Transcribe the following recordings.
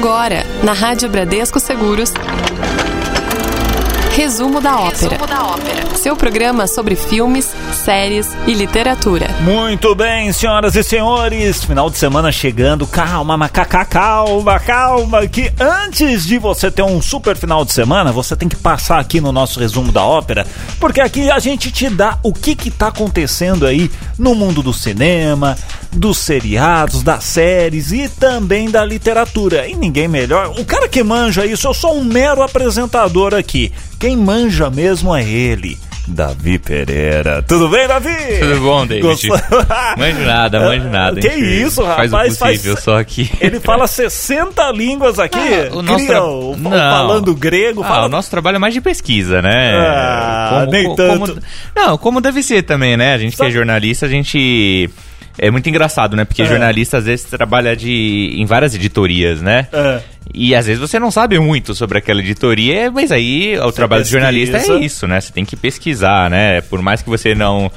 Agora, na Rádio Bradesco Seguros. Resumo da ópera. Resumo da ópera. Seu programa sobre filmes, séries e literatura. Muito bem, senhoras e senhores, final de semana chegando. Calma, macaca, calma, calma, que antes de você ter um super final de semana, você tem que passar aqui no nosso resumo da ópera, porque aqui a gente te dá o que que tá acontecendo aí no mundo do cinema, dos seriados, das séries e também da literatura. E ninguém melhor, o cara que manja isso, eu sou um mero apresentador aqui. Quem manja mesmo é ele. Davi Pereira. Tudo bem, Davi? Tudo bom, David? Gostou? manjo nada, manjo nada. Que isso, rapaz? Faz o possível, faz... só aqui. Ele fala 60 línguas aqui. Ah, o nosso tra... Não. falando grego. Ah, fala... o nosso trabalho é mais de pesquisa, né? Ah, como, nem como, tanto. Como... Não, como deve ser também, né? A gente Só... que é jornalista, a gente é muito engraçado, né? Porque é. jornalista às vezes trabalha de, em várias editorias, né? É. E às vezes você não sabe muito sobre aquela editoria, mas aí o você trabalho pesquisa. de jornalista é isso, né? Você tem que pesquisar, né? Por mais que você não.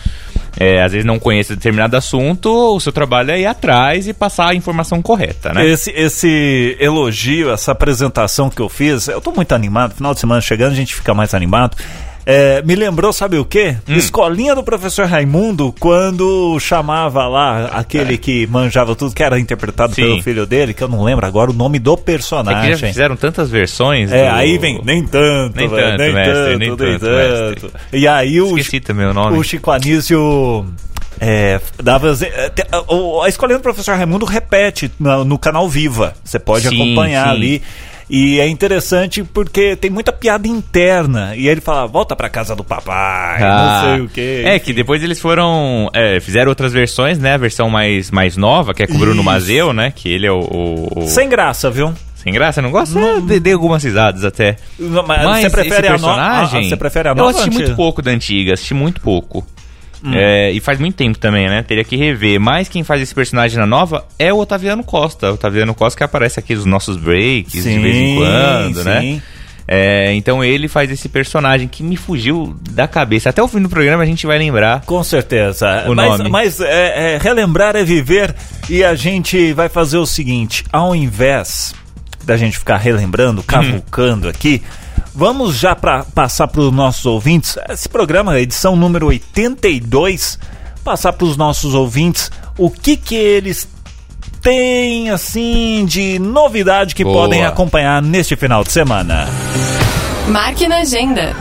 É, às vezes não conheça determinado assunto, o seu trabalho é ir atrás e passar a informação correta, né? Esse, esse elogio, essa apresentação que eu fiz, eu tô muito animado, final de semana chegando, a gente fica mais animado. É, me lembrou, sabe o quê? Hum. Escolinha do professor Raimundo, quando chamava lá aquele é. que manjava tudo, que era interpretado Sim. pelo filho dele, que eu não lembro agora o nome do personagem. É já fizeram tantas versões. É, do... aí vem, nem tanto, nem véio, tanto, nem, mestre, tanto, nem, tanto, tanto. E aí o. Esqueci também o nome. O Chico Anísio. É, dava, é, a escolinha do professor Raimundo repete no, no canal Viva. Você pode sim, acompanhar sim. ali. E é interessante porque tem muita piada interna. E ele fala, volta pra casa do papai, ah, não sei o quê. É, que depois eles foram. É, fizeram outras versões, né? A versão mais, mais nova, que é com o Bruno Mazeu, né? Que ele é o, o, o... Sem graça, viu? Sem graça, não gosta? Não. Dei algumas risadas até. Mas, Mas você prefere personagem, a ah, você prefere a nova? Eu assisti muito pouco da antiga, assisti muito pouco. Hum. É, e faz muito tempo também, né? Teria que rever. Mas quem faz esse personagem na nova é o Otaviano Costa. O Otaviano Costa que aparece aqui nos nossos breaks sim, de vez em quando, né? sim. né? É, então ele faz esse personagem que me fugiu da cabeça. Até o fim do programa a gente vai lembrar. Com certeza. O mas nome. mas é, é, relembrar é viver e a gente vai fazer o seguinte: ao invés da gente ficar relembrando, uhum. cavucando aqui Vamos já para passar para os nossos ouvintes. Esse programa, edição número 82, passar para os nossos ouvintes o que que eles têm assim de novidade que Boa. podem acompanhar neste final de semana. Marque na agenda.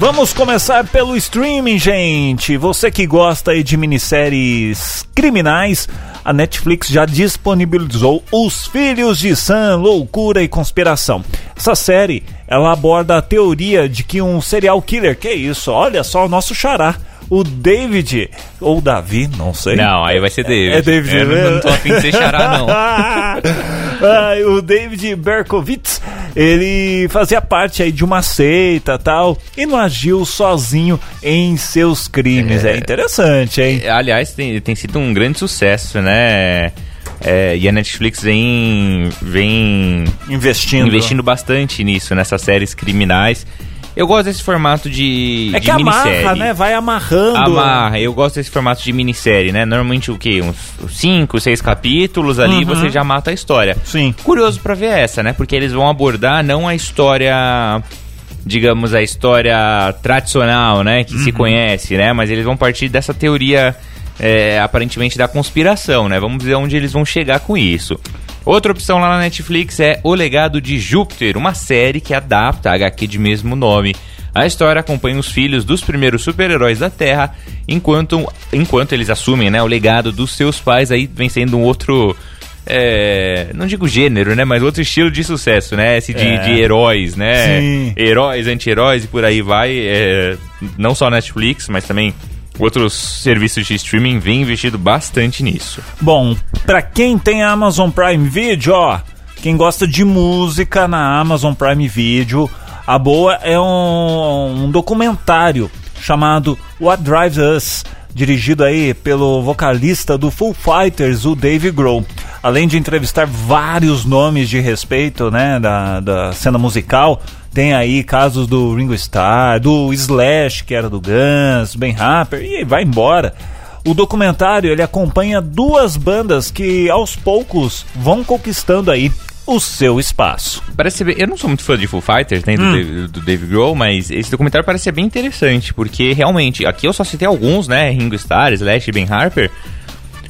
Vamos começar pelo streaming, gente. Você que gosta de minisséries criminais, a Netflix já disponibilizou Os Filhos de Sam, Loucura e Conspiração. Essa série, ela aborda a teoria de que um serial killer, que é isso, olha só o nosso xará, o David, ou Davi, não sei. Não, aí vai ser David. É, David. Eu não, não tô afim de ser xará, não. ah, o David Berkowitz, ele fazia parte aí de uma seita tal, e não agiu sozinho em seus crimes. É, é interessante, hein? É, aliás, tem, tem sido um grande sucesso, né? É, e a Netflix vem, vem investindo. investindo bastante nisso, nessas séries criminais. Eu gosto desse formato de, é de que minissérie. amarra, né? Vai amarrando. Amarra. Eu gosto desse formato de minissérie, né? Normalmente o quê? Uns 5, 6 capítulos ali, uhum. você já mata a história. Sim. Curioso para ver essa, né? Porque eles vão abordar não a história digamos a história tradicional, né, que uhum. se conhece, né, mas eles vão partir dessa teoria é, aparentemente da conspiração, né? Vamos ver onde eles vão chegar com isso. Outra opção lá na Netflix é O Legado de Júpiter, uma série que adapta a HQ de mesmo nome. A história acompanha os filhos dos primeiros super-heróis da Terra, enquanto, enquanto eles assumem né, o legado dos seus pais, aí vem sendo um outro. É, não digo gênero, né? Mas outro estilo de sucesso, né? Esse de, é. de heróis, né? Sim. Heróis, anti-heróis e por aí vai. É, não só Netflix, mas também outros serviços de streaming vêm investido bastante nisso. Bom, para quem tem Amazon Prime Video, ó, quem gosta de música na Amazon Prime Video, a boa é um, um documentário chamado What Drives Us, dirigido aí pelo vocalista do Full Fighters, o Dave Grohl. Além de entrevistar vários nomes de respeito, né, da, da cena musical, tem aí casos do Ringo Starr, do Slash, que era do Guns, Ben Harper, e vai embora. O documentário ele acompanha duas bandas que aos poucos vão conquistando aí o seu espaço. Parece ser bem, eu não sou muito fã de Foo Fighters, nem do, Hum. Dave, do Dave Grohl, mas esse documentário parece ser bem interessante, porque realmente, aqui eu só citei alguns, né? Ringo Starr, Slash e Ben Harper.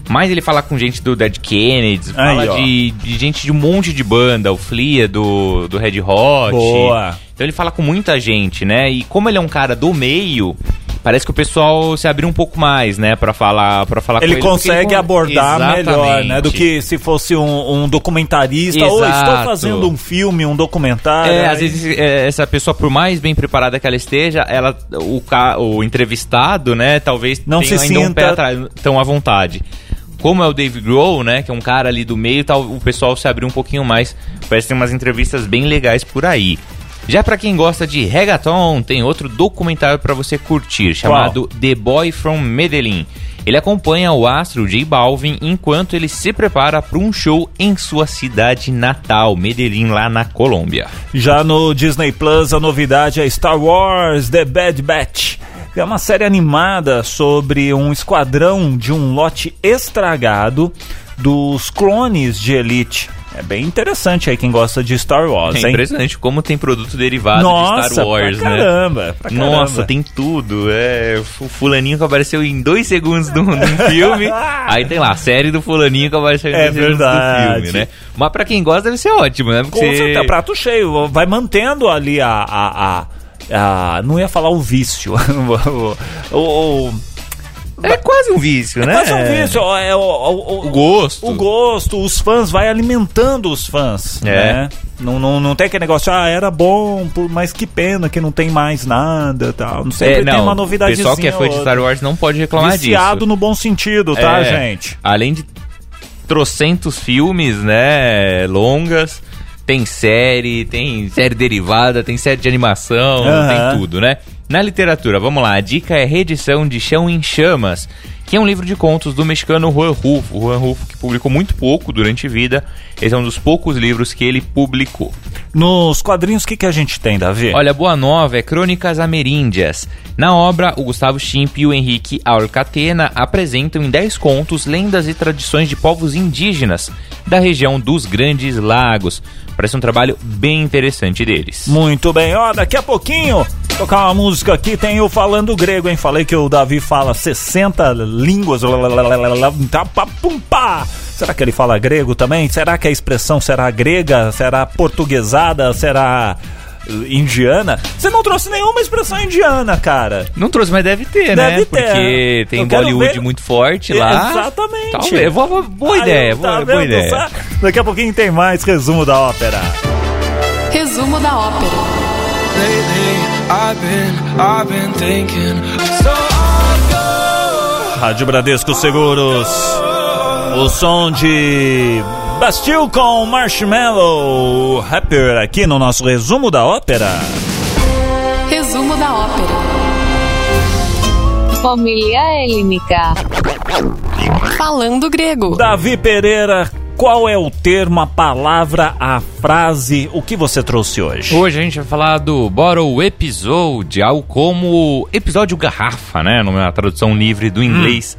Mas ele fala com gente do Dead Kennedys, fala de, de gente de um monte de banda, o Flea do, do Red Hot. Boa. Então ele fala com muita gente, né? E como ele é um cara do meio, parece que o pessoal se abriu um pouco mais, né? Pra falar, pra falar Ele ele. consegue con- abordar melhor, né? Do que se fosse um, um documentarista. Ou estou Exato. fazendo um filme, um documentário. É, aí- às vezes é, essa pessoa, por mais bem preparada que ela esteja, ela, o, ca- o entrevistado, né, talvez Não tenha se ainda um sinta- pé atrás, tão à vontade. Como é o Dave Grohl, né, que é um cara ali do meio, tal, o pessoal se abriu um pouquinho mais. Parece que tem umas entrevistas bem legais por aí. Já pra quem gosta de reggaeton, tem outro documentário pra você curtir, chamado The Boy from Medellín. Ele acompanha o astro J Balvin enquanto ele se prepara para um show em sua cidade natal, Medellín, lá na Colômbia. Já no Disney Plus, a novidade é Star Wars The Bad Batch. É uma série animada sobre um esquadrão de um lote estragado dos clones de Elite. É bem interessante aí quem gosta de Star Wars, É hein? impressionante como tem produto derivado Nossa, de Star Wars, pra né? caramba, pra caramba. Nossa, tem tudo. É o fulaninho que apareceu em dois segundos num filme. aí tem lá, a série do fulaninho que apareceu em É dois segundos verdade. do filme, né? Mas pra quem gosta deve ser ótimo, né? Com Porque você- certeza, prato cheio. Vai mantendo ali a. a, a- a- não ia falar o vício. o, o, o- É quase um vício, né? Quase um vício. É, o, o, O gosto. O gosto, os fãs, vai alimentando os fãs. É. Né? Não, não, não tem aquele negócio, ah, era bom, mas que pena que não tem mais nada tal. Não sempre É, tem uma o novidade. pessoal que é fã de Star Wars não pode reclamar Viciado disso. no bom sentido, tá, É, gente? Além de trocentos filmes, né, longas, tem série, tem série derivada, tem série de animação, Aham. tem tudo, né? Na literatura, vamos lá, a dica é reedição de Chão em Chamas, que é um livro de contos do mexicano Juan Rufo. Juan Rufo que publicou muito pouco durante a vida, esse é um dos poucos livros que ele publicou. Nos quadrinhos, o que, que a gente tem, Davi? Olha, a boa nova é Crônicas Ameríndias. Na obra, o Gustavo Schimp e o Henrique Alcatena apresentam em 10 contos lendas e tradições de povos indígenas da região dos Grandes Lagos. Parece um trabalho bem interessante deles. Muito bem, ó, daqui a pouquinho, tocar uma música aqui, tem eu falando grego, hein? Falei que o Davi fala 60 línguas. Será que ele fala grego também? Será que a expressão será grega? Será portuguesada? Será indiana? Você não trouxe nenhuma expressão indiana, cara. Não trouxe, mas deve ter, né? Deve ter. Porque tem Eu Bollywood ver- muito forte lá. Exatamente. Talvez. Boa, boa ideia, tá boa, boa vendo ideia. só? Daqui a pouquinho tem mais resumo da ópera. Resumo da ópera. Lately, I've been, I've been thinking. So I'll go. Rádio Bradesco Seguros. O som de Bastille com Marshmallow Rapper aqui no nosso resumo da ópera. Resumo da ópera. Homilia Helínica. Falando grego. Davi Pereira, qual é o termo, a palavra, a frase, o que você trouxe hoje? Hoje a gente vai falar do Bottle Episode, algo como episódio garrafa, né? Numa tradução livre do inglês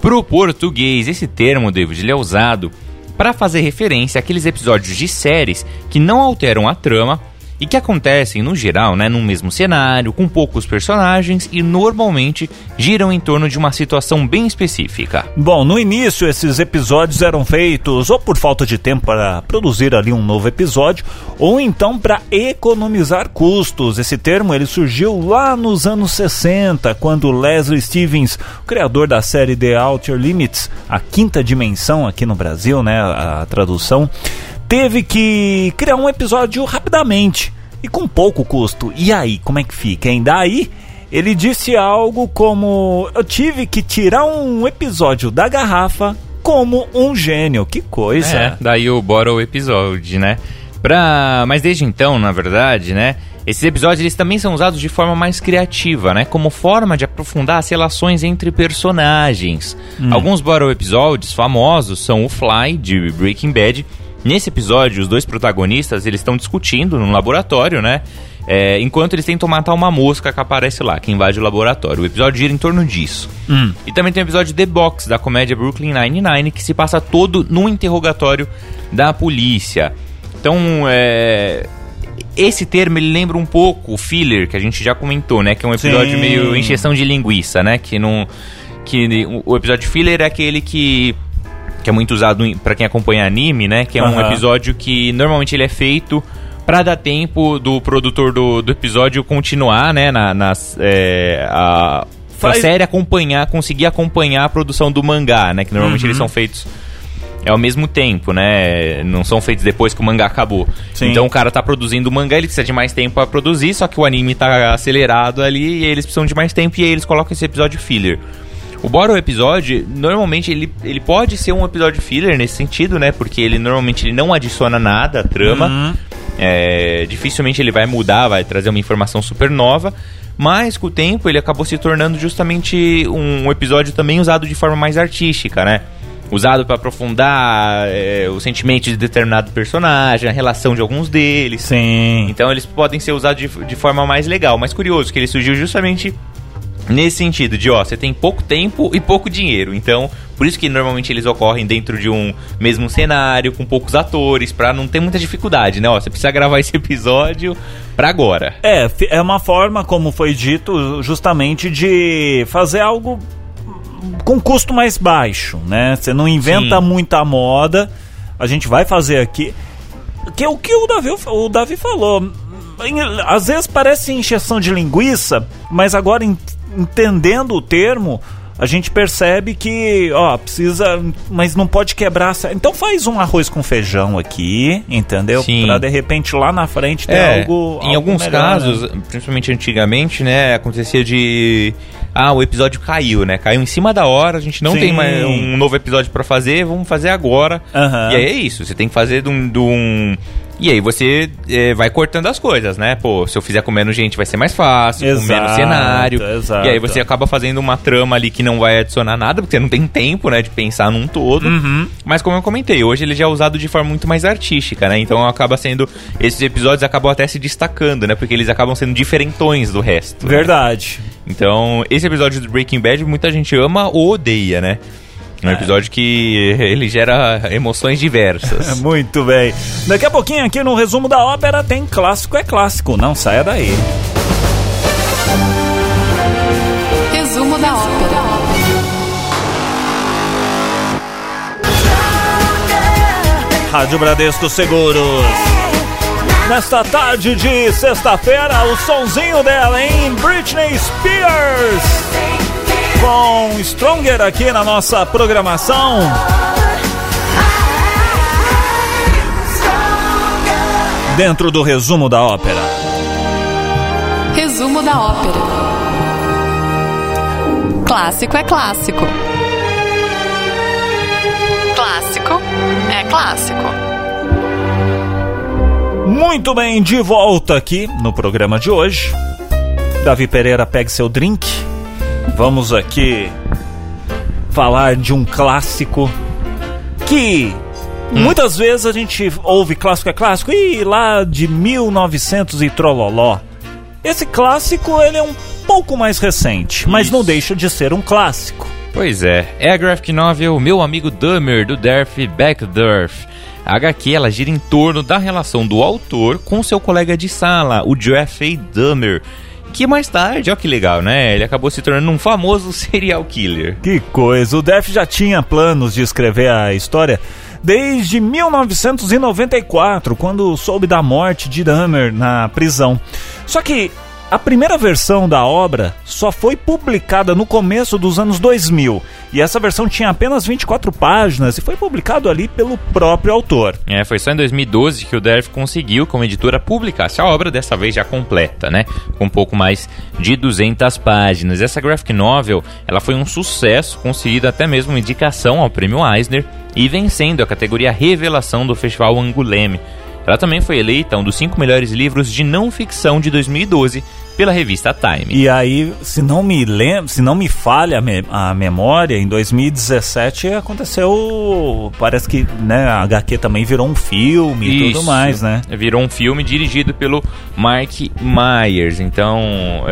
pro português. Esse termo, David, ele é usado para fazer referência àqueles episódios de séries que não alteram a trama e que acontecem, no geral, né, num mesmo cenário, com poucos personagens e normalmente giram em torno de uma situação bem específica. Bom, no início esses episódios eram feitos ou por falta de tempo para produzir ali um novo episódio, ou então para economizar custos. Esse termo ele surgiu lá nos anos 60, quando Leslie Stevens, criador da série The Outer Limits, a quinta dimensão aqui no Brasil, né, a tradução, teve que criar um episódio rapidamente e com pouco custo. E aí, como é que fica? Hein? Daí ele disse algo como: Eu tive que tirar um episódio da garrafa como um gênio. Que coisa! É, daí o Bottle Episode, né? Pra... Mas desde então, na verdade, né? Esses episódios eles também são usados de forma mais criativa, né? Como forma de aprofundar as relações entre personagens. Alguns Bottle Episodes famosos são o Fly, de Breaking Bad. Nesse episódio, os dois protagonistas eles estão discutindo num laboratório, né? É, enquanto eles tentam matar uma mosca que aparece lá, que invade o laboratório. O episódio gira em torno disso. E também tem o episódio The Box, da comédia Brooklyn Nine-Nine, que se passa todo no interrogatório da polícia. Então, é, esse termo ele lembra um pouco o filler que a gente já comentou, né? Que é um episódio Sim. meio encheção de linguiça, né? Que não que o episódio filler é aquele que que é muito usado pra quem acompanha anime, né? Que é um Aham. episódio que normalmente ele é feito pra dar tempo do produtor do, do episódio continuar, né? Na, nas, é, a, Faz- série acompanhar, conseguir acompanhar a produção do mangá, né? Que normalmente Uhum. eles são feitos é ao mesmo tempo, né? Não são feitos depois que o mangá acabou. Sim. Então o cara tá produzindo o mangá, ele precisa de mais tempo pra produzir, só que o anime tá acelerado ali e eles precisam de mais tempo e aí eles colocam esse episódio filler. O Boro episódio, normalmente ele, ele pode ser um episódio filler nesse sentido, né? Porque ele normalmente ele não adiciona nada à trama. Uhum. É, dificilmente ele vai mudar, vai trazer uma informação super nova. Mas com o tempo ele acabou se tornando justamente um, um episódio também usado de forma mais artística, né? Usado pra aprofundar é, os sentimentos de determinado personagem, a relação de alguns deles. Sim. Então eles podem ser usados de, de forma mais legal. Mas curioso que ele surgiu justamente nesse sentido de, ó, você tem pouco tempo e pouco dinheiro. Então, por isso que normalmente eles ocorrem dentro de um mesmo cenário, com poucos atores, pra não ter muita dificuldade, né? Ó, você precisa gravar esse episódio pra agora. É, é uma forma, como foi dito, justamente de fazer algo com custo mais baixo, né? Você não inventa Sim. muita moda, a gente vai fazer aqui. Que é o que o Davi, o Davi falou. Às vezes parece injeção de linguiça, mas agora entendendo o termo, a gente percebe que, ó, precisa, mas não pode quebrar. Então faz um arroz com feijão aqui, entendeu? Sim. Pra de repente lá na frente ter É, algo. em algo alguns melhor, casos, né? principalmente antigamente, né, acontecia de ah, o episódio caiu, né? Caiu em cima da hora, a gente não Sim. tem mais um novo episódio pra fazer, vamos fazer agora. Aham. E aí é isso, você tem que fazer de um, de um- E aí você é, vai cortando as coisas, né? Pô, se eu fizer com menos gente vai ser mais fácil, com menos Exato, cenário. exato. E aí você acaba fazendo uma trama ali que não vai adicionar nada, porque você não tem tempo, né, de pensar num todo. Uhum. Mas como eu comentei, hoje ele já é usado de forma muito mais artística, né? Então acaba sendo. Esses episódios acabam até se destacando, né? Porque eles acabam sendo diferentões do resto. né? Verdade. Então, esse episódio do Breaking Bad muita gente ama ou odeia, né? É um episódio que ele gera emoções diversas. Muito bem. Daqui a pouquinho aqui no resumo da ópera tem clássico é clássico. Não saia daí. Resumo da ópera. Rádio Bradesco Seguros. Nesta tarde de sexta-feira, o sonzinho dela, hein? Britney Spears. Com Stronger aqui na nossa programação. Dentro do resumo da ópera. Resumo da ópera. Clássico é clássico. Clássico é clássico. Muito bem, de volta aqui no programa de hoje. Davi Pereira, pegue seu drink. Vamos aqui falar de um clássico que muitas vezes a gente ouve clássico é clássico e lá de 1900 e trololó. Esse clássico ele é um pouco mais recente, mas Isso. não deixa de ser um clássico. Pois é, é a graphic novel Meu Amigo Dahmer, do Derf Backdurf. A HQ ela gira em torno da relação do autor com seu colega de sala, o Jeffrey Dahmer, que mais tarde, ó que legal, né? Ele acabou se tornando um famoso serial killer. Que coisa, o Def já tinha planos de escrever a história desde 1994, quando soube da morte de Dahmer na prisão. Só que a primeira versão da obra só foi publicada no começo dos anos 2000, e essa versão tinha apenas 24 páginas e foi publicado ali pelo próprio autor. É, foi só em 2012 que o Derf conseguiu, como editora, publicasse a obra, dessa vez já completa, né? Com um pouco mais de 200 páginas. Essa graphic novel, ela foi um sucesso, conseguindo até mesmo uma indicação ao prêmio Eisner e vencendo a categoria Revelação do Festival Anguleme. Ela também foi eleita um dos cinco melhores livros de não ficção de 2012 pela revista Time. E aí, se não me lembro, se não me falha a, me- a memória, em 2017 aconteceu, parece que, né, a HQ também virou um filme e tudo Isso. mais, né? Virou um filme dirigido pelo Mark Myers. Então,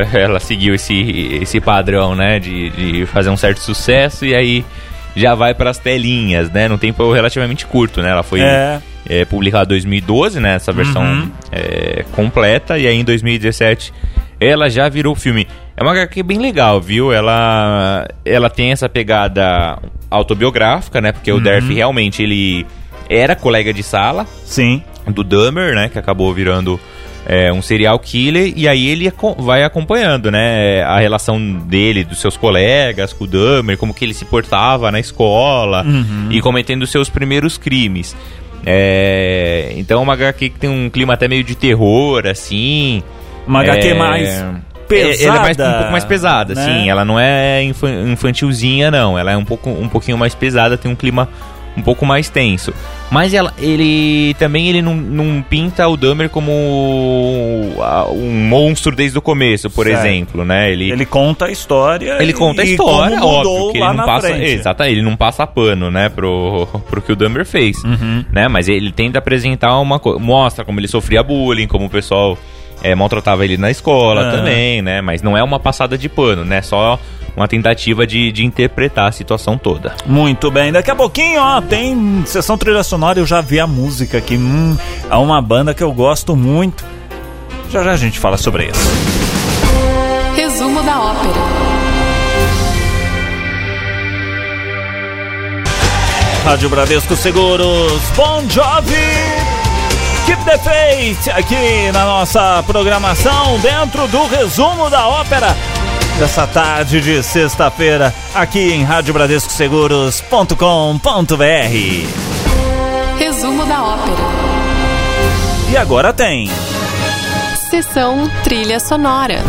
ela seguiu esse, esse padrão, né? De, de fazer um certo sucesso e aí já vai para as telinhas, né? Num tempo relativamente curto, né? Ela foi É. é, publicada em 2012, né? Essa versão Uhum. é, completa. E aí em 2017 ela já virou filme. É uma HQ bem legal, viu? Ela, ela tem essa pegada autobiográfica, né? Porque o Uhum. Derf realmente ele era colega de sala Sim. do Dahmer, né? Que acabou virando é, um serial killer. E aí ele vai acompanhando, né? A relação dele, dos seus colegas com o Dahmer, como que ele se portava na escola e cometendo seus primeiros crimes. É, então é uma HQ que tem um clima até meio de terror, assim. Uma HQ É, mais é- pesada. Ela é mais, um pouco mais pesada, né? sim. Ela não é infan- infantilzinha, não. Ela é um, pouco, um pouquinho mais pesada, tem um clima um pouco mais tenso. Mas ela, ele também ele não, não pinta o Dahmer como um monstro desde o começo, por Certo. exemplo, né? Ele, Ele conta a história. ele conta a história, óbvio, que ele não passa, frente. exato, ele não passa pano, né, pro, pro que o Dahmer fez, Uhum. né? Mas ele tenta apresentar uma coisa, mostra como ele sofria bullying, como o pessoal é, maltratava ele na escola Ah. também, né? Mas não é uma passada de pano, né? Só uma tentativa de, de interpretar a situação toda. Muito bem, daqui a pouquinho, ó, tem sessão trilha sonora, eu já vi a música aqui. Hum, é uma banda que eu gosto muito. Já já a gente fala sobre isso. Resumo da ópera. Rádio Bradesco Seguros, Bon Jovi, Keep the Faith, aqui na nossa programação, dentro do resumo da ópera dessa tarde de sexta-feira, aqui em radiobradescosseguros.com.br. Resumo da ópera. E agora tem. Sessão trilha sonora.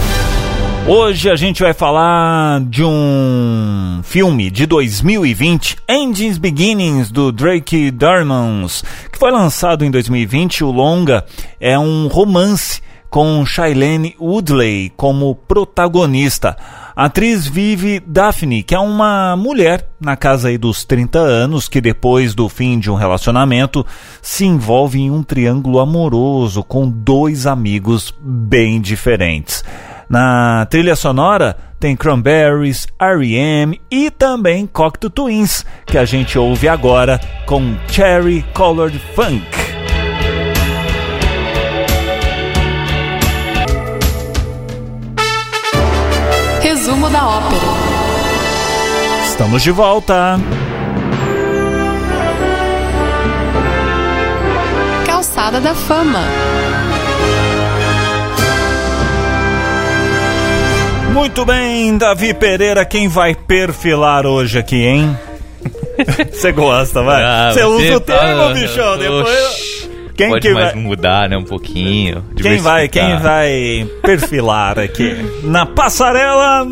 Hoje a gente vai falar de um filme de 2020, Engines Beginnings, do Drake Darmons, que foi lançado em 2020. O longa é um romance com Shailene Woodley como protagonista. A atriz vive Daphne, que é uma mulher na casa aí dos 30 anos que depois do fim de um relacionamento se envolve em um triângulo amoroso com dois amigos bem diferentes. Na trilha sonora tem Cranberries, R.E.M. e também Cocteau Twins, que a gente ouve agora com Cherry Colored Funk. Resumo da ópera. Estamos de volta. Calçada da Fama. Muito bem, Davi Pereira, quem vai perfilar hoje aqui, hein? Você gosta, vai? Ah, Você usa o tá- termo, bichão, depois... Quem Pode que mais vai... mudar, né, um pouquinho. Quem vai, quem vai perfilar aqui? Na passarela...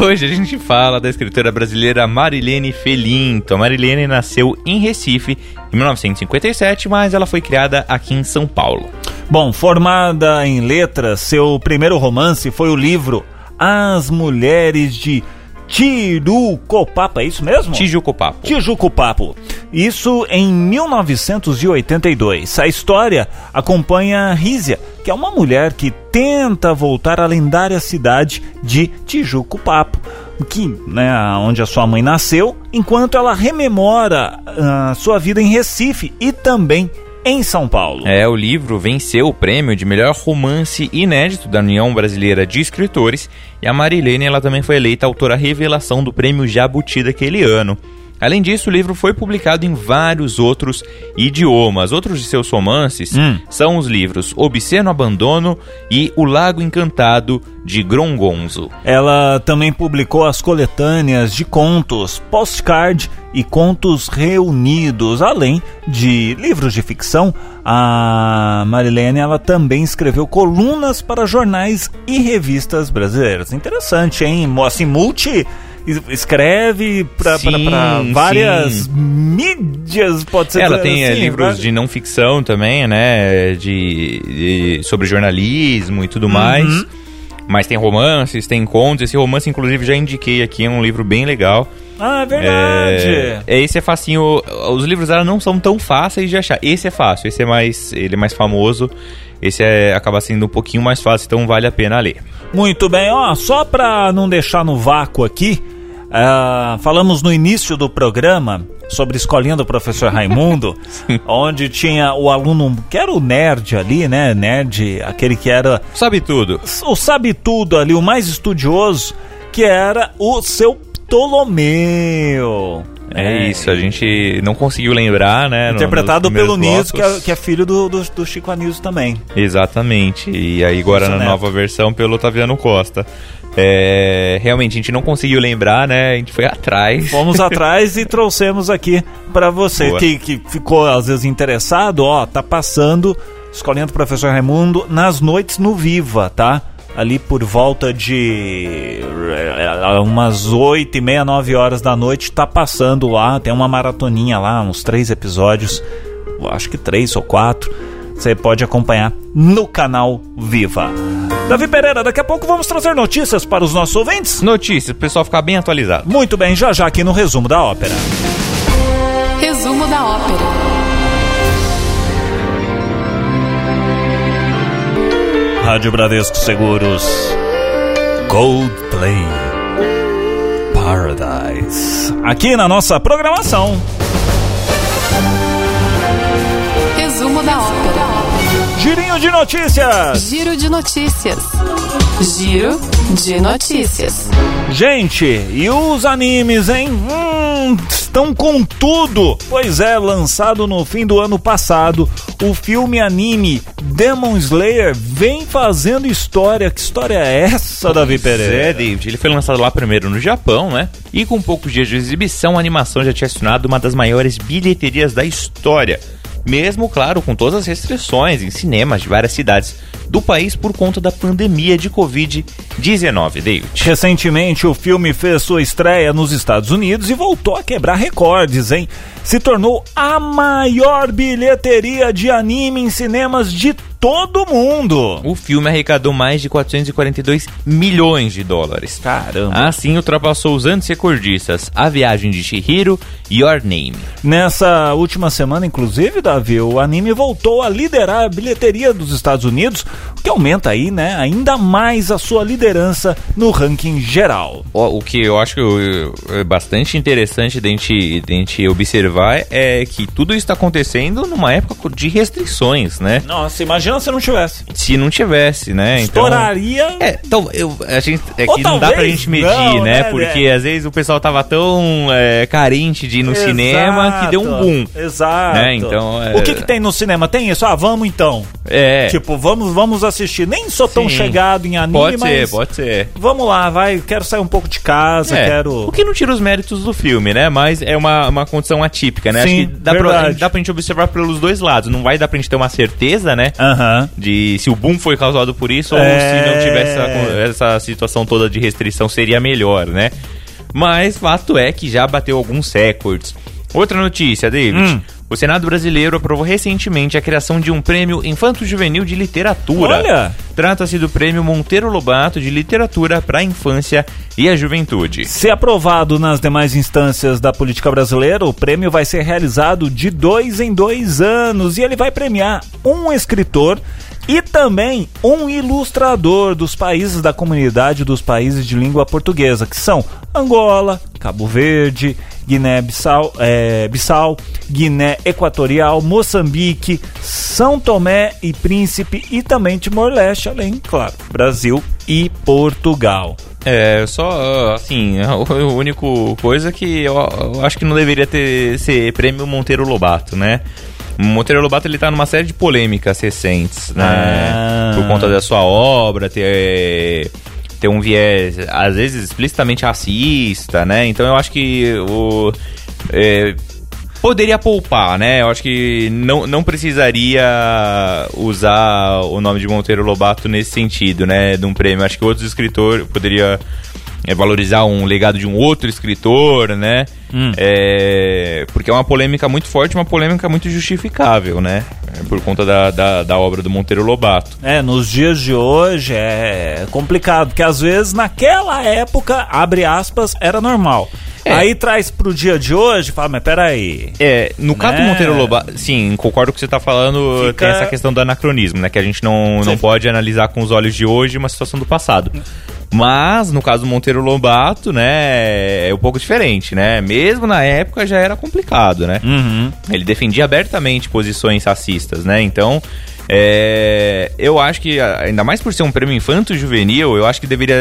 Hoje a gente fala da escritora brasileira Marilene Felinto. A Marilene nasceu em Recife em 1957, mas ela foi criada aqui em São Paulo. Bom, formada em letras, seu primeiro romance foi o livro As Mulheres de Tirucopapa, é isso mesmo? Tijucopapo. Tijucupapo. Isso em 1982. A história acompanha Rízia, que é uma mulher que tenta voltar à lendária cidade de Tijucupapo, que, né, onde a sua mãe nasceu, enquanto ela rememora a sua vida em Recife e também em São Paulo. É, o livro venceu o prêmio de melhor romance inédito da União Brasileira de Escritores e a Marilene ela também foi eleita autora revelação do prêmio Jabuti daquele ano. Além disso, o livro foi publicado em vários outros idiomas. Outros de seus romances Hum. são os livros Obsceno Abandono e O Lago Encantado de Grongonzo. Ela também publicou as coletâneas de contos, postcard e contos reunidos, além de livros de ficção. A Marilene ela também escreveu colunas para jornais e revistas brasileiras. Interessante, hein? Assim, multi escreve para várias sim. mídias, pode ser Ela dizer tem assim, livros né? de não ficção também, né? De, de- sobre jornalismo e tudo Uhum. mais. Mas tem romances, tem contos. Esse romance, inclusive, já indiquei aqui, é um livro bem legal. Ah, é verdade. É, esse é facinho. Os livros dela não são tão fáceis de achar. Esse é fácil, esse é mais, ele é mais famoso. Esse é, acaba sendo um pouquinho mais fácil, então vale a pena ler. Muito bem, ó, só para não deixar no vácuo aqui, ah, falamos no início do programa sobre escolinha do professor Raimundo, onde tinha o aluno que era o nerd ali, né? Nerd, aquele que era Sabe tudo. o sabe tudo ali, o mais estudioso, que era o seu Ptolomeu. É, isso, a gente não conseguiu lembrar, né? no- Interpretado nos pelo Niso, que é, que é filho do, do, do Chico Anísio também. Exatamente. E aí agora na Neto. nova versão pelo Otaviano Costa. É, realmente, a gente não conseguiu lembrar, né? A gente foi atrás. Fomos atrás e trouxemos aqui pra você Boa. que, que ficou às vezes interessado, ó, tá passando Escolinha do Professor Raimundo nas noites no Viva, tá? Ali por volta de eh, umas oito e meia, nove horas da noite, tá passando lá, tem uma maratoninha lá, uns três episódios, acho que três ou quatro. Você pode acompanhar no canal Viva. Davi Pereira, daqui a pouco vamos trazer notícias para os nossos ouvintes. Notícias, o pessoal ficar bem atualizado. Muito bem, já já aqui no resumo da ópera. Resumo da ópera. Rádio Bradesco Seguros. Coldplay. Paradise. Aqui na nossa programação. Resumo da ópera. Girinho de notícias. Giro de notícias. Giro de notícias. Gente, e os animes, hein? Hum, estão com tudo. Pois é, lançado no fim do ano passado, o filme anime Demon Slayer vem fazendo história. Que história é essa, Davi É, Pereira? David, ele foi lançado lá primeiro no Japão, né? E com poucos dias de exibição, a animação já tinha acionado uma das maiores bilheterias da história. Mesmo, claro, com todas as restrições em cinemas de várias cidades do país por conta da pandemia de Covid-19, David. Recentemente, o filme fez sua estreia nos Estados Unidos e voltou a quebrar recordes, hein? Se tornou a maior bilheteria de anime em cinemas de todo mundo. O filme arrecadou mais de 442 milhões de dólares. Caramba. Assim, ultrapassou os antes recordistas A Viagem de Chihiro e Your Name. Nessa última semana, inclusive, Davi, o anime voltou a liderar a bilheteria dos Estados Unidos, o que aumenta aí, né, ainda mais a sua liderança no ranking geral. Ó, O que eu acho que eu- é bastante interessante de a gente, de a gente observar é que tudo isso está acontecendo numa época de restrições, né? Nossa, imagina se não tivesse. Se não tivesse, né? Então, Estouraria. É, então, eu, a gente, é Ou que não dá pra gente medir, não, né? né, Porque né? às vezes o pessoal tava tão é, carente de ir no cinema que deu um boom. Exato. Né, então, é- O que, que tem no cinema? Tem isso? Ah, vamos então. É, Tipo, vamos, vamos assistir. Nem sou tão Sim. chegado em anime, pode mas ser, pode ser. vamos lá, vai. Quero sair um pouco de casa, É, quero. O que não tira os méritos do filme, né? Mas é uma, uma condição atípica, né? Sim, Acho que dá pra, dá pra gente observar pelos dois lados. Não vai dar pra gente ter uma certeza, né? Aham. De se o boom foi causado por isso ou É. se não tivesse essa, essa situação toda de restrição seria melhor, né? Mas fato é que já bateu alguns recordes. Outra notícia, David. Hum. O Senado brasileiro aprovou recentemente a criação de um prêmio Infanto-Juvenil de Literatura. Olha! Trata-se do prêmio Monteiro Lobato de Literatura para a Infância e a Juventude. Se aprovado nas demais instâncias da política brasileira, o prêmio vai ser realizado de dois em dois anos e ele vai premiar um escritor e também um ilustrador dos países da comunidade dos países de língua portuguesa, que são Angola, Cabo Verde, Guiné-Bissau, é, Bissau, Guiné Equatorial, Moçambique, São Tomé e Príncipe e também Timor-Leste, além, claro, Brasil e Portugal. É, só, assim, a única coisa que eu, eu acho que não deveria ter ser prêmio Monteiro Lobato, né? Monteiro Lobato ele tá numa série de polêmicas recentes, né? Ah. Por conta da sua obra, ter, ter um viés, às vezes, explicitamente racista, né? Então eu acho que o. é, Poderia poupar, né? Eu acho que não, não precisaria usar o nome de Monteiro Lobato nesse sentido, né? De um prêmio. Acho que outros escritores poderia é, valorizar um legado de um outro escritor, né? É, porque é uma polêmica muito forte, uma polêmica muito justificável, né? É, Por conta da, da, da obra do Monteiro Lobato. É, nos dias de hoje é complicado, porque às vezes naquela época, abre aspas, era normal. É. Aí traz pro dia de hoje, fala, mas peraí. É, no caso do Né? Monteiro Lobato, sim, concordo com o que você tá falando, Fica- tem essa questão do anacronismo, né? Que a gente não, não pode analisar com os olhos de hoje uma situação do passado. Mas, no caso do Monteiro Lobato, né, é um pouco diferente, né? Mesmo na época já era complicado, né? Uhum. Ele defendia abertamente posições racistas, né? Então, é, eu acho que, ainda mais por ser um prêmio infanto-juvenil, eu acho que deveria,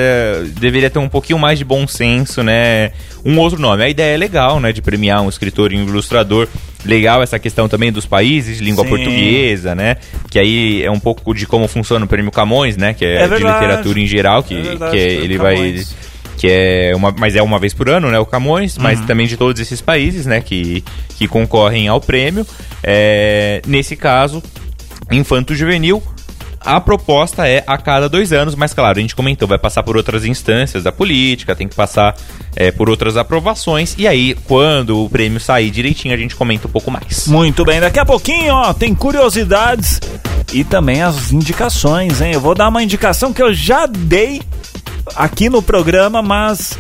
deveria ter um pouquinho mais de bom senso, né? Um outro nome. A ideia é legal, né? De premiar um escritor e um ilustrador. Legal essa questão também dos países, língua Sim. portuguesa, né? Que aí é um pouco de como funciona o prêmio Camões, né? Que é, É de literatura em geral, que, É verdade, que ele vai Camões. que é uma, mas é uma vez por ano, né, o Camões, mas também de todos esses países, né, que, que concorrem ao prêmio. É, nesse caso, Infanto Juvenil, a proposta é a cada dois anos, mas claro, a gente comentou, vai passar por outras instâncias da política, tem que passar é, por outras aprovações, e aí, quando o prêmio sair direitinho, a gente comenta um pouco mais. Muito bem, daqui a pouquinho, ó, tem curiosidades e também as indicações, hein? Eu vou dar uma indicação que eu já dei aqui no programa, mas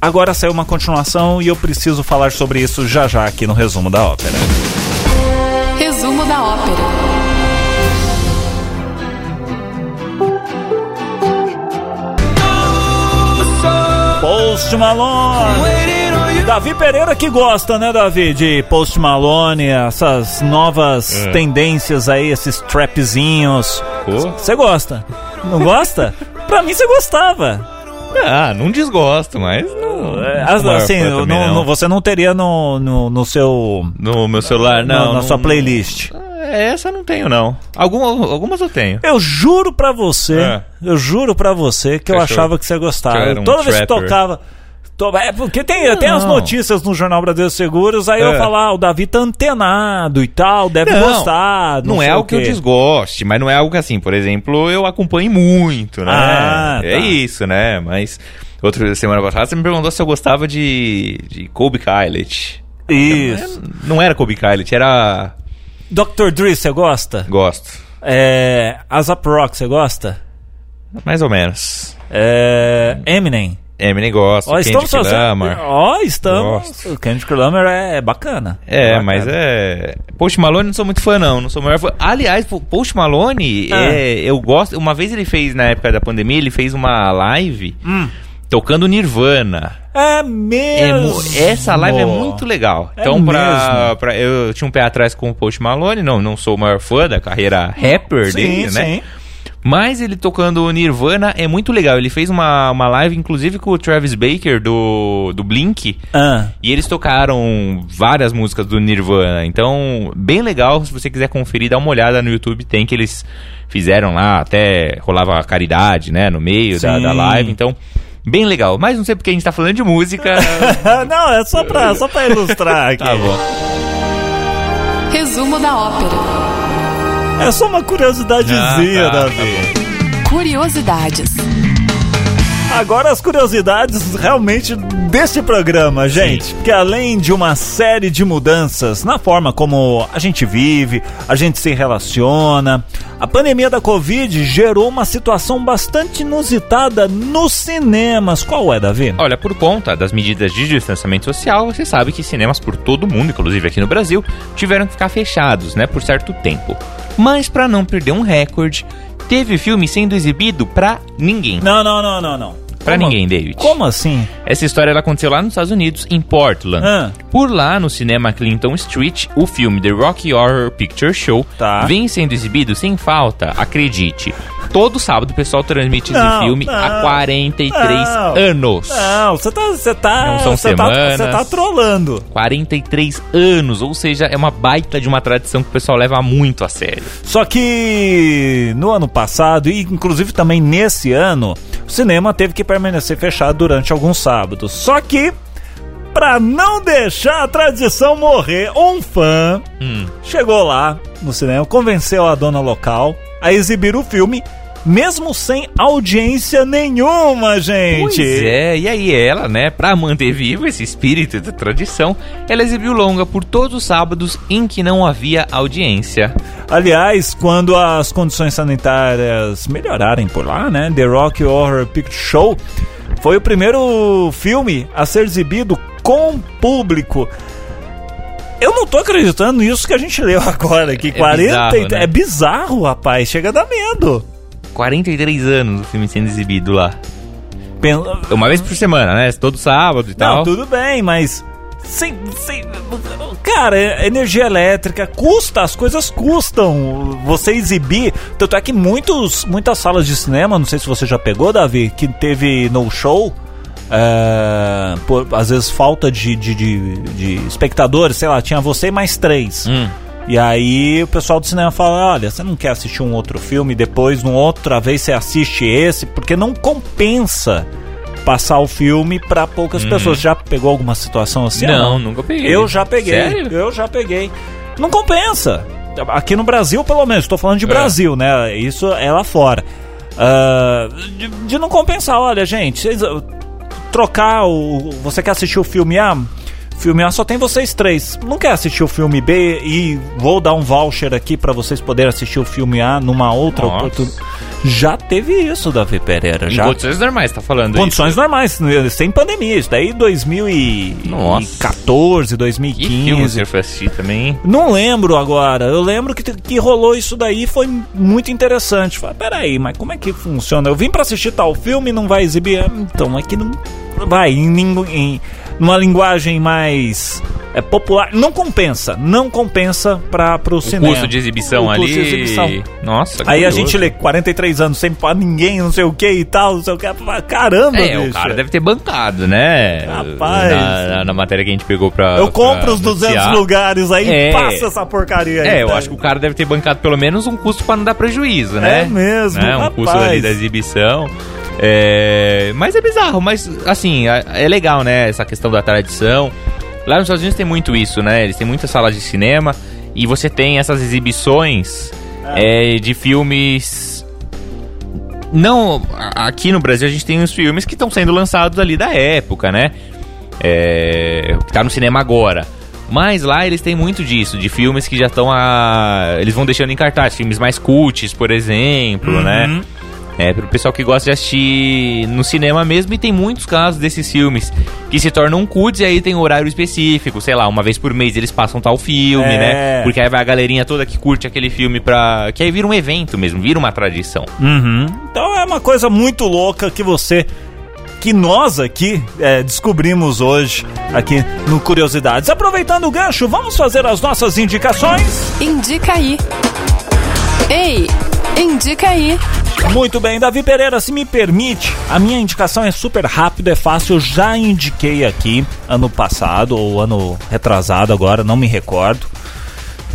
agora saiu uma continuação e eu preciso falar sobre isso já já aqui no resumo da ópera. Resumo da ópera. Post Malone. Davi Pereira que gosta, né, Davi, de Post Malone, essas novas É. tendências aí, esses trapzinhos. Você gosta? Não gosta? pra mim você gostava. Ah, não desgosto, mas não. É, assim, não- não- você não teria no, no, no seu. No meu celular, na- não. na sua playlist. É, Essa eu não tenho, não. Alguma, algumas eu tenho. Eu juro pra você, É. eu juro pra você que eu achava que você gostava. que um Toda vez que trapper. tocava. To- É porque tem, tem as Não. notícias no Jornal Brasileiro Seguros, aí eu É. falar, ah, o Davi tá antenado e tal, deve gostar. não, é sei algo o que eu desgoste, mas não é algo que assim, por exemplo, eu acompanho muito, né? Ah, É tá. isso, né? Mas outra semana passada você me perguntou se eu gostava de, de Kobe Kylet. Isso. Não era Kobe Kylet, era. Dr. Dre, você gosta? Gosto. É, Asap Rock, você gosta? Mais ou menos. É, Eminem. Eminem gosto. Ó, estamos Kendrick fazendo. Lamar. Ó, estamos. Gosto. O Kendrick Lamar é, é bacana. É, bacana. mas é. Post Malone não sou muito fã, não. Não sou o maior fã. Aliás, Post Malone, Ah. é, eu gosto. Uma vez ele fez, na época da pandemia, ele fez uma live Hum. tocando Nirvana. É É mesmo. mu- essa live é muito legal. É então, pra, mesmo. pra- eu tinha um pé atrás com o Post Malone, não, não sou o maior fã da carreira rapper Sim, dele, né? sim. Mas ele tocando Nirvana é muito legal. Ele fez uma, uma live, inclusive, com o Travis Baker do, do Blink. Ah, E eles tocaram várias músicas do Nirvana. Então, bem legal. Se você quiser conferir, dá uma olhada no YouTube. Tem que eles fizeram lá. Até rolava caridade, né? No meio da, da live. Então, bem legal. Mas não sei porque a gente tá falando de música. não, é só pra, só pra ilustrar aqui. tá bom. Resumo da ópera. É só uma curiosidadezinha, Ah, tá, Davi. Curiosidades. Agora as curiosidades realmente deste programa, gente. Porque além de uma série de mudanças na forma como a gente vive, a gente se relaciona, a pandemia da Covid gerou uma situação bastante inusitada nos cinemas. Qual é, Davi? Olha, por conta das medidas de distanciamento social, você sabe que cinemas por todo o mundo, inclusive aqui no Brasil, tiveram que ficar fechados, né, por certo tempo. Mas para não perder um recorde, teve filme sendo exibido pra ninguém. Não, não, não, não, não. Pra Como- ninguém, David. Como assim? Essa história ela aconteceu lá nos Estados Unidos, em Portland. Ah. Por lá, no cinema Clinton Street, o filme The Rocky Horror Picture Show Tá. vem sendo exibido sem falta, acredite. Todo sábado o pessoal transmite Não, esse filme não, há 43 não. anos. Não, você tá, você tá, Não são você tá, tá trolando. 43 anos, ou seja, é uma baita de uma tradição que o pessoal leva muito a sério. Só que no ano passado, e inclusive também nesse ano, o cinema teve que permanecer fechado durante alguns sábados. Só que, pra não deixar a tradição morrer, um fã Hum. chegou lá no cinema, convenceu a dona local a exibir o filme, mesmo sem audiência nenhuma, gente. Pois é, e aí ela, né, pra manter vivo esse espírito da tradição, ela exibiu longa por todos os sábados em que não havia audiência. Aliás, quando as condições sanitárias melhorarem por lá, né? The Rock Horror Picture Show foi o primeiro filme a ser exibido com público. Eu não tô acreditando nisso que a gente leu agora aqui. É 40 bizarro, e- né? É bizarro, rapaz. Chega a dar medo. 43 anos o filme sendo exibido lá. pen- Uma vez por semana, né? Todo sábado e tal. Não, tudo bem, mas. Sem, sem- cara, energia elétrica custa, as coisas custam. Você exibir. Tanto é que muitos, muitas salas de cinema, não sei se você já pegou, Davi, que teve no show. é, por, às vezes falta de, de, de, de espectadores, sei lá, tinha você e mais três. Hum. E aí o pessoal do cinema fala: olha, você não quer assistir um outro filme, depois, numa outra vez, você assiste esse, porque não compensa passar o filme pra poucas pessoas. Já pegou alguma situação assim? Uhum. Não, nunca peguei. Eu já peguei. Sério? Eu já peguei. Não compensa. Aqui no Brasil, pelo menos, estou falando de É. Brasil, né? Isso é lá fora. Ah, de, de não compensar, olha, gente, vocês, ah, trocar o. Você quer assistir o filme A? Filme A só tem vocês três. Não quer assistir o filme B e vou dar um voucher aqui pra vocês poderem assistir o filme A numa outra oportunidade. Já teve isso, Davi Pereira. Em Já condições normais, tá falando Condições normais, sem pandemia. Isso daí 2014, isso. Que filme 2015. também? Não lembro agora. Eu lembro que, que rolou isso daí foi muito interessante. Falei, peraí, mas como é que funciona? Eu vim pra assistir tal filme e não vai exibir. Ah, Então, é que não. Vai, em, em numa linguagem mais é, popular. Não compensa. Não compensa pra, pro O cinema. custo de exibição O ali. custo de exibição. Nossa, Aí a curioso. gente lê 43 anos sem pra ninguém, não sei o que e tal, não sei o que. Caramba, É, o bicho. cara deve ter bancado, né? Rapaz. Na, na- na matéria que a gente pegou pra. Eu compro pra os 200 noticiar. lugares aí É. e passa essa porcaria aí. É, eu tá? acho que o cara deve ter bancado pelo menos um custo pra não dar prejuízo, né? É mesmo, Né? Um rapaz. custo ali da exibição. É, Mas é bizarro, mas assim, é é legal, né? Essa questão da tradição. Lá nos Estados Unidos tem muito isso, né? Eles têm muitas salas de cinema e você tem essas exibições é, de filmes. Não, aqui no Brasil a gente tem os filmes que estão sendo lançados ali da época, né? É, que tá no cinema agora. Mas lá eles têm muito disso, de filmes que já estão a. Eles vão deixando em cartaz, filmes mais cults, por exemplo, né? É, pro pessoal que gosta de assistir no cinema mesmo, e tem muitos casos desses filmes que se tornam cults e aí tem horário específico, sei lá, uma vez por mês eles passam tal filme, É. né? Porque aí vai a galerinha toda que curte aquele filme pra. Que aí vira um evento mesmo, vira uma tradição. Uhum. Então é uma coisa muito louca que você. Que nós aqui é, descobrimos hoje, aqui no Curiosidades. Aproveitando o gancho, vamos fazer as nossas indicações? Indica aí. Ei, indica aí. Muito bem, Davi Pereira, se me permite, a minha indicação é super rápida, é fácil. Eu já indiquei aqui ano passado ou ano retrasado agora, não me recordo.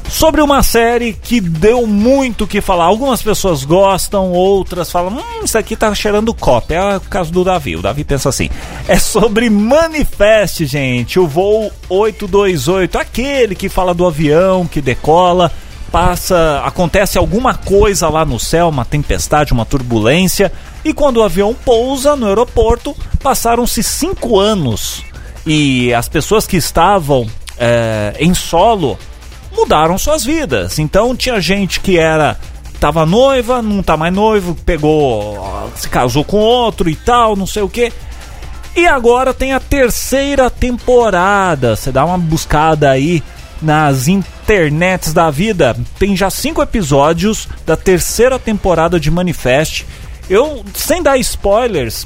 Sobre uma série que deu muito o que falar. Algumas pessoas gostam, outras falam: Hum, isso aqui tá cheirando copa. É o caso do Davi. O Davi pensa assim: é sobre Manifest, gente. O voo 828, aquele que fala do avião que decola passa, acontece alguma coisa lá no céu, uma tempestade, uma turbulência, e quando o avião pousa no aeroporto, passaram-se cinco anos e as pessoas que estavam é, em solo mudaram suas vidas. Então tinha gente que era tava noiva, não tá mais noivo, pegou, se casou com outro e tal, não sei o que. E agora tem a terceira temporada. Você dá uma buscada aí nas internets da vida. Tem já cinco episódios da terceira temporada de Manifest. Eu, sem dar spoilers,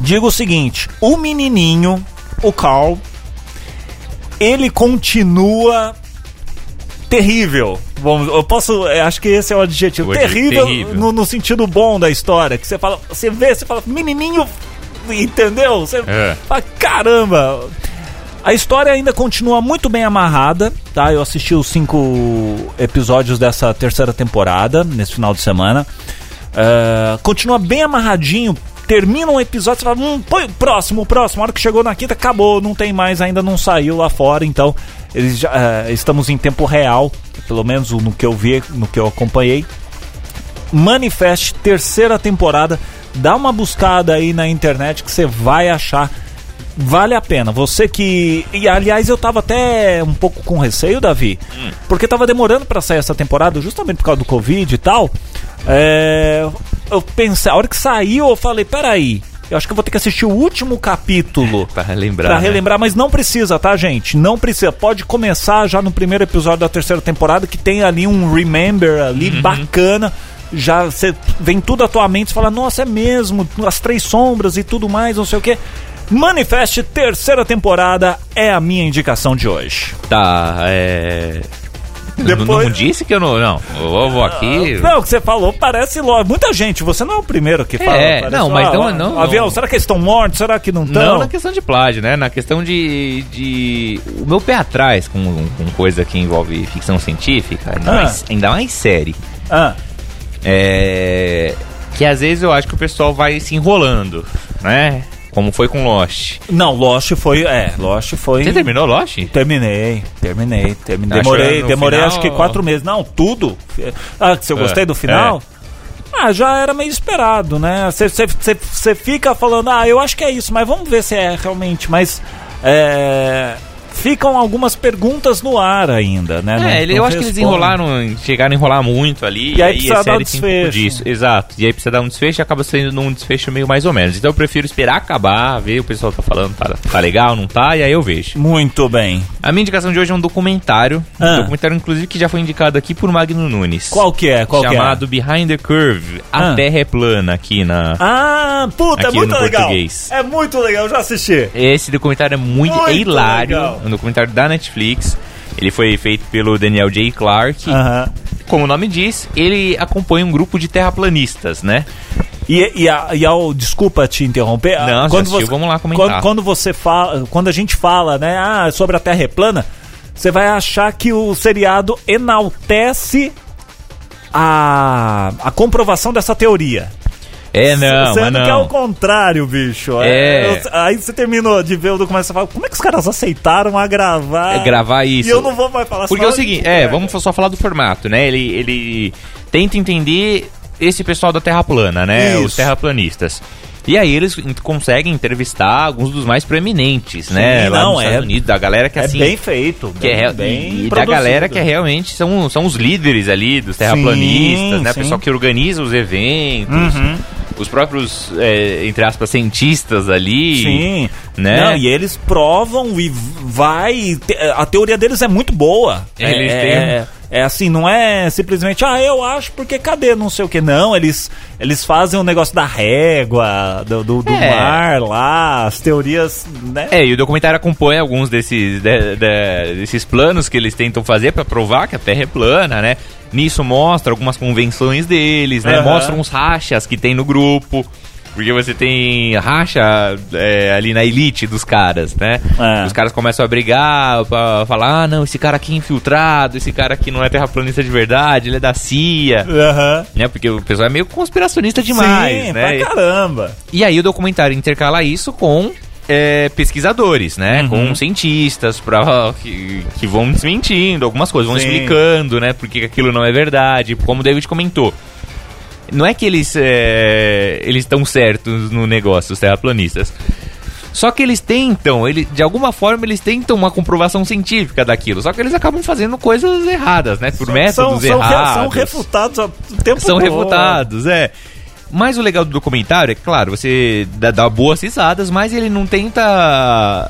digo o seguinte: o menininho, o Carl, ele continua terrível. Vamos, eu posso, eu acho que esse é o adjetivo. O adjetivo terrível, terrível. No, no sentido bom da história, que você fala, você vê, você fala, menininho, entendeu? Você É. fala, caramba. A história ainda continua muito bem amarrada, tá? Eu assisti os cinco episódios dessa terceira temporada nesse final de semana. É, continua bem amarradinho. Termina um episódio, você fala, hum, põe o próximo, o próximo. A hora que chegou na quinta, acabou, não tem mais, ainda não saiu lá fora. Então, eles já, é, estamos em tempo real, pelo menos no que eu vi, no que eu acompanhei. Manifest, terceira temporada. Dá uma buscada aí na internet que você vai achar. Vale a pena. Você que. E aliás, eu tava até um pouco com receio, Davi. Porque tava demorando pra sair essa temporada, justamente por causa do Covid e tal. É, Eu pensei, a hora que saiu, eu falei: peraí, eu acho que eu vou ter que assistir o último capítulo. Pra relembrar. Pra né? relembrar, mas não precisa, tá, gente? Não precisa. Pode começar já no primeiro episódio da terceira temporada, que tem ali um remember ali Uhum. bacana. já você vem tudo à tua mente e fala, nossa, é mesmo, as três sombras e tudo mais, não sei o quê. Manifeste terceira temporada é a minha indicação de hoje. Tá, é. Não- Não, Depois- disse que eu não. Não, eu vou aqui. Não, o que você falou parece lógico. Muita gente, você não é o primeiro que fala. É, parece, não, mas ah, não- não- Avião, não. será que eles estão mortos? Será que não estão? Não na questão de plágio, né? Na questão de. de... O meu pé atrás com, com coisa que envolve ficção científica, ainda, Ah. mais, ainda mais série. Ah, É. Que às vezes eu acho que o pessoal vai se enrolando, né? Como foi com Lost. não, Lost foi. É, Lost foi. Você terminou Lost? Terminei, terminei, terminei. Achou Demorei, demorei final- acho que quatro meses. Não, tudo. Ah, se eu É, gostei do final? Ah, já era meio esperado, né? Você fica falando, ah, eu acho que é isso, mas vamos ver se é realmente. Mas é, ficam algumas perguntas no ar ainda, né? Não- É, ele- não eu acho que eles enrolaram, chegaram a enrolar muito ali. E aí precisa a dar um série tem um pouco desfecho. disso. Exato. E aí precisa dar um desfecho e acaba sendo um desfecho meio mais ou menos. Então eu prefiro esperar acabar, ver o pessoal tá falando, tá, tá legal, não tá, e aí eu vejo. Muito bem. A minha indicação de hoje é um documentário. Ah. Um documentário, inclusive, que já foi indicado aqui por Magno Nunes. Qual que é? Qual chamado Behind the Curve. A Ah. Terra é plana aqui na. que é? Ah, puta, é muito legal. português. É muito legal, eu já assisti. Esse documentário é muito, Muito é hilário. legal. Um documentário da Netflix. Ele foi feito pelo Daniel J. Clark. Como o nome diz, ele acompanha um grupo de terraplanistas, né? E, e, a, e ao, desculpa te interromper. Não, já assistiu, vamos lá comentar. Quando, quando você fala, quando a gente fala, né, ah, sobre a Terra é plana, você vai achar que o seriado enaltece a, a comprovação dessa teoria. É, não, Sendo mas que é o não. contrário, bicho. É. eu- aí você terminou de ver o documento e fala, como é que os caras aceitaram a gravar? É gravar isso. E eu não vou mais falar Porque é o seguinte, é, vamos só falar do formato, né? Ele, ele tenta entender esse pessoal da Terra plana, né? Isso. Os terraplanistas. E aí eles conseguem entrevistar alguns dos mais proeminentes, né? Lá não, nos é- Estados Unidos, da galera que É assim... bem feito. que é, bem, real- bem e da produzido. galera que é realmente são, são os líderes ali dos terraplanistas, Sim, né? O sim. pessoal que organiza os eventos, Uhum. Os próprios, é, entre aspas, cientistas ali. Sim. Né? Não, e eles provam e vai. A teoria deles é muito boa. Eles é, têm- é, assim, não é simplesmente, ah, eu acho porque cadê não sei o que. Não, eles, eles fazem o negócio da régua, do, do, do É. mar lá, as teorias, né? É, e o documentário acompanha alguns desses, de- de- desses planos que eles tentam fazer pra provar que a Terra é plana, né? Nisso mostra algumas convenções deles, né? Aham. Mostra uns rachas que tem no grupo. Porque você tem racha é, ali na elite dos caras, né? É. Os caras começam a brigar pra falar: ah, não, esse cara aqui é infiltrado, esse cara aqui não é terraplanista de verdade, ele é da CIA. Aham. Né? Porque o pessoal é meio conspiracionista demais, Sim, né? pra caramba. E aí o documentário intercala isso com é, pesquisadores, né? Uhum. Com cientistas pra, que, que vão desmentindo algumas coisas, vão Sim. explicando, né? Porque aquilo não é verdade. Como o David comentou. Não é que eles é, eles estão certos no negócio, os terraplanistas. Só que eles tentam, ele, de alguma forma eles tentam uma comprovação científica daquilo. Só que eles acabam fazendo coisas erradas, né? Por métodos são, são, re- errados são refutados o tempo são todo. refutados, é. Mas o legal do documentário é que, claro, você dá, dá boas risadas, mas ele não tenta.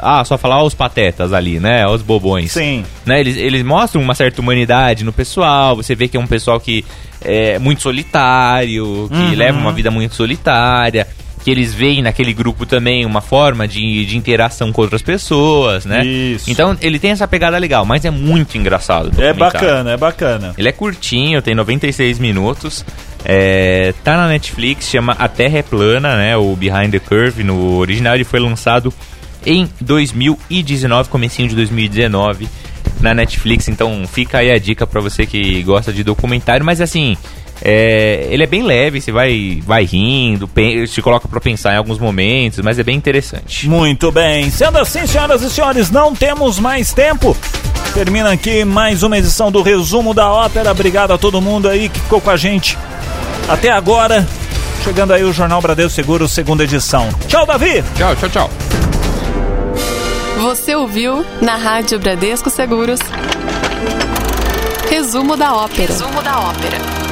Ah, só falar os patetas ali, né? Os bobões. Sim. Né? Eles, eles mostram uma certa humanidade no pessoal. Você vê que é um pessoal que é muito solitário, que Uhum. leva uma vida muito solitária. Que eles veem naquele grupo também uma forma de, de interação com outras pessoas, né? Isso. Então ele tem essa pegada legal, mas é muito engraçado. É bacana, é bacana. Ele é curtinho, tem 96 minutos. É, tá na Netflix, chama A Terra é Plana, né? O Behind the Curve. No original ele foi lançado em 2019, comecinho de 2019, na Netflix. Então fica aí a dica pra você que gosta de documentário. Mas assim, é, ele é bem leve, você vai, vai rindo, te coloca pra pensar em alguns momentos, mas é bem interessante. Muito bem. Sendo assim, senhoras e senhores, não temos mais tempo. Termina aqui mais uma edição do resumo da ópera. Obrigado a todo mundo aí que ficou com a gente até agora. Chegando aí o Jornal Bradesco Seguro, segunda edição. Tchau, Davi! Tchau, tchau, tchau. Você ouviu na Rádio Bradesco Seguros. Resumo da ópera. Resumo da ópera.